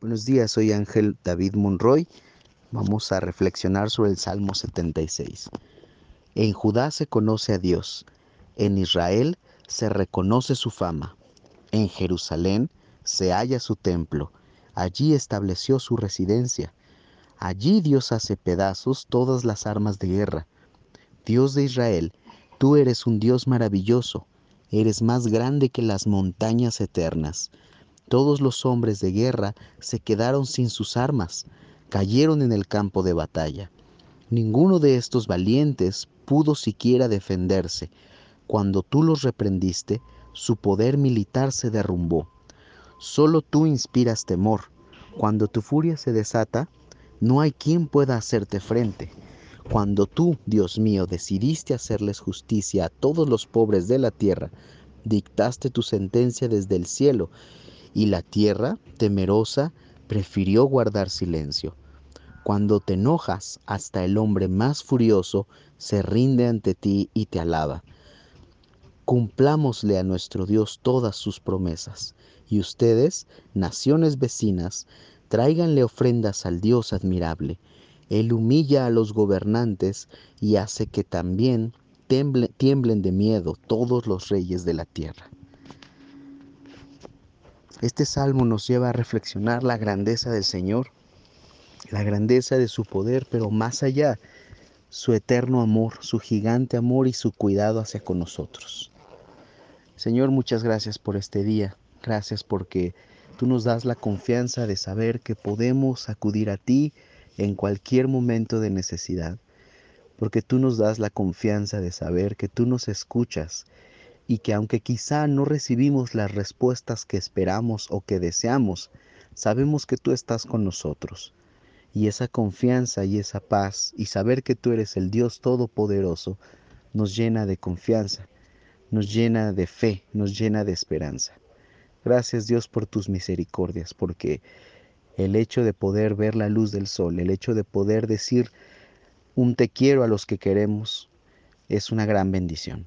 Buenos días, soy Ángel David Monroy. Vamos a reflexionar sobre el Salmo 76. En Judá se conoce a Dios, en Israel se reconoce su fama, en Jerusalén se halla su templo, allí estableció su residencia. Allí Dios hace pedazos todas las armas de guerra. Dios de Israel, tú eres un Dios maravilloso, eres más grande que las montañas eternas. Todos los hombres de guerra se quedaron sin sus armas, cayeron en el campo de batalla. Ninguno de estos valientes pudo siquiera defenderse. Cuando tú los reprendiste, su poder militar se derrumbó. Solo tú inspiras temor. Cuando tu furia se desata, no hay quien pueda hacerte frente. Cuando tú, Dios mío, decidiste hacerles justicia a todos los pobres de la tierra, dictaste tu sentencia desde el cielo y la tierra, temerosa, prefirió guardar silencio. Cuando te enojas, hasta el hombre más furioso se rinde ante ti y te alaba. Cumplámosle a nuestro Dios todas sus promesas, y ustedes, naciones vecinas, tráiganle ofrendas al Dios admirable. Él humilla a los gobernantes y hace que también tiemblen de miedo todos los reyes de la tierra. Este salmo nos lleva a reflexionar la grandeza del Señor, la grandeza de su poder, pero más allá, su eterno amor, su gigante amor y su cuidado hacia con nosotros. Señor, muchas gracias por este día. Gracias porque tú nos das la confianza de saber que podemos acudir a ti en cualquier momento de necesidad. Porque tú nos das la confianza de saber que tú nos escuchas y que aunque quizá no recibimos las respuestas que esperamos o que deseamos, sabemos que tú estás con nosotros. Y esa confianza y esa paz y saber que tú eres el Dios Todopoderoso nos llena de confianza, nos llena de fe, nos llena de esperanza. Gracias Dios por tus misericordias, porque el hecho de poder ver la luz del sol, el hecho de poder decir un te quiero a los que queremos, es una gran bendición.